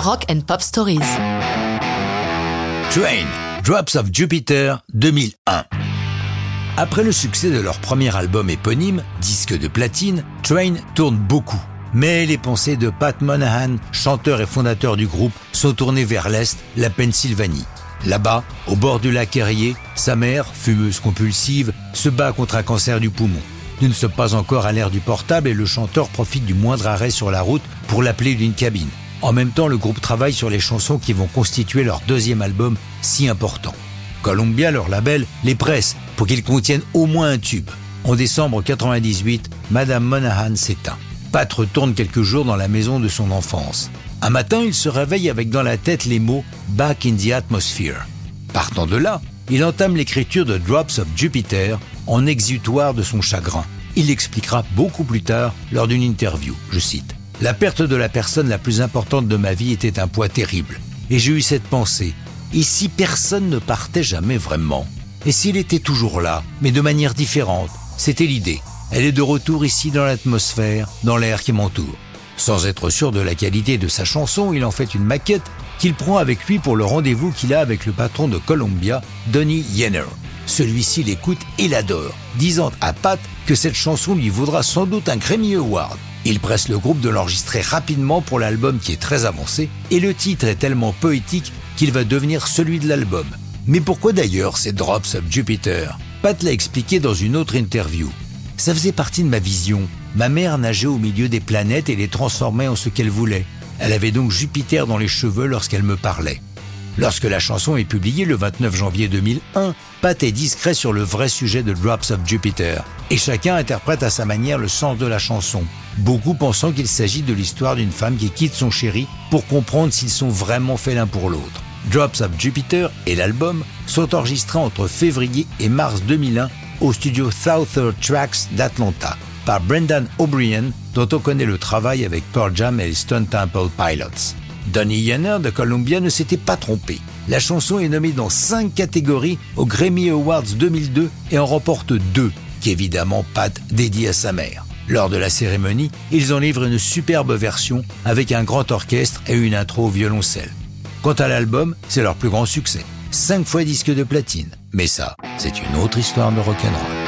Rock and Pop Stories. Train, Drops of Jupiter 2001. Après le succès de leur premier album éponyme, disque de platine, Train tourne beaucoup. Mais les pensées de Pat Monahan, chanteur et fondateur du groupe, sont tournées vers l'Est, la Pennsylvanie. Là-bas, au bord du lac Erie, sa mère, fumeuse compulsive, se bat contre un cancer du poumon. Nous ne sommes pas encore à l'ère du portable et le chanteur profite du moindre arrêt sur la route pour l'appeler d'une cabine. En même temps, le groupe travaille sur les chansons qui vont constituer leur deuxième album si important. Columbia, leur label, les presse pour qu'ils contiennent au moins un tube. En décembre 98, Madame Monahan s'éteint. Pat retourne quelques jours dans la maison de son enfance. Un matin, il se réveille avec dans la tête les mots Back in the Atmosphere. Partant de là, il entame l'écriture de Drops of Jupiter en exutoire de son chagrin. Il l'expliquera beaucoup plus tard lors d'une interview. Je cite la perte de la personne la plus importante de ma vie était un poids terrible. Et j'ai eu cette pensée. Et si personne ne partait jamais vraiment Et s'il était toujours là, mais de manière différente C'était l'idée. Elle est de retour ici dans l'atmosphère, dans l'air qui m'entoure. Sans être sûr de la qualité de sa chanson, il en fait une maquette qu'il prend avec lui pour le rendez-vous qu'il a avec le patron de Columbia, Donny Yenner. Celui-ci l'écoute et l'adore, disant à Pat que cette chanson lui vaudra sans doute un Grammy Award. Il presse le groupe de l'enregistrer rapidement pour l'album qui est très avancé, et le titre est tellement poétique qu'il va devenir celui de l'album. Mais pourquoi d'ailleurs ces Drops of Jupiter? Pat l'a expliqué dans une autre interview. Ça faisait partie de ma vision. Ma mère nageait au milieu des planètes et les transformait en ce qu'elle voulait. Elle avait donc Jupiter dans les cheveux lorsqu'elle me parlait. Lorsque la chanson est publiée le 29 janvier 2001, Pat est discret sur le vrai sujet de Drops of Jupiter, et chacun interprète à sa manière le sens de la chanson, beaucoup pensant qu'il s'agit de l'histoire d'une femme qui quitte son chéri pour comprendre s'ils sont vraiment faits l'un pour l'autre. Drops of Jupiter et l'album sont enregistrés entre février et mars 2001 au studio Southern Tracks d'Atlanta par Brendan O'Brien, dont on connaît le travail avec Pearl Jam et Stone Temple Pilots. Donny Yenner de Columbia ne s'était pas trompé. La chanson est nommée dans cinq catégories aux Grammy Awards 2002 et en remporte deux, qui évidemment Pat dédié à sa mère. Lors de la cérémonie, ils en livrent une superbe version avec un grand orchestre et une intro au violoncelle. Quant à l'album, c'est leur plus grand succès. Cinq fois disque de platine. Mais ça, c'est une autre histoire de rock'n'roll.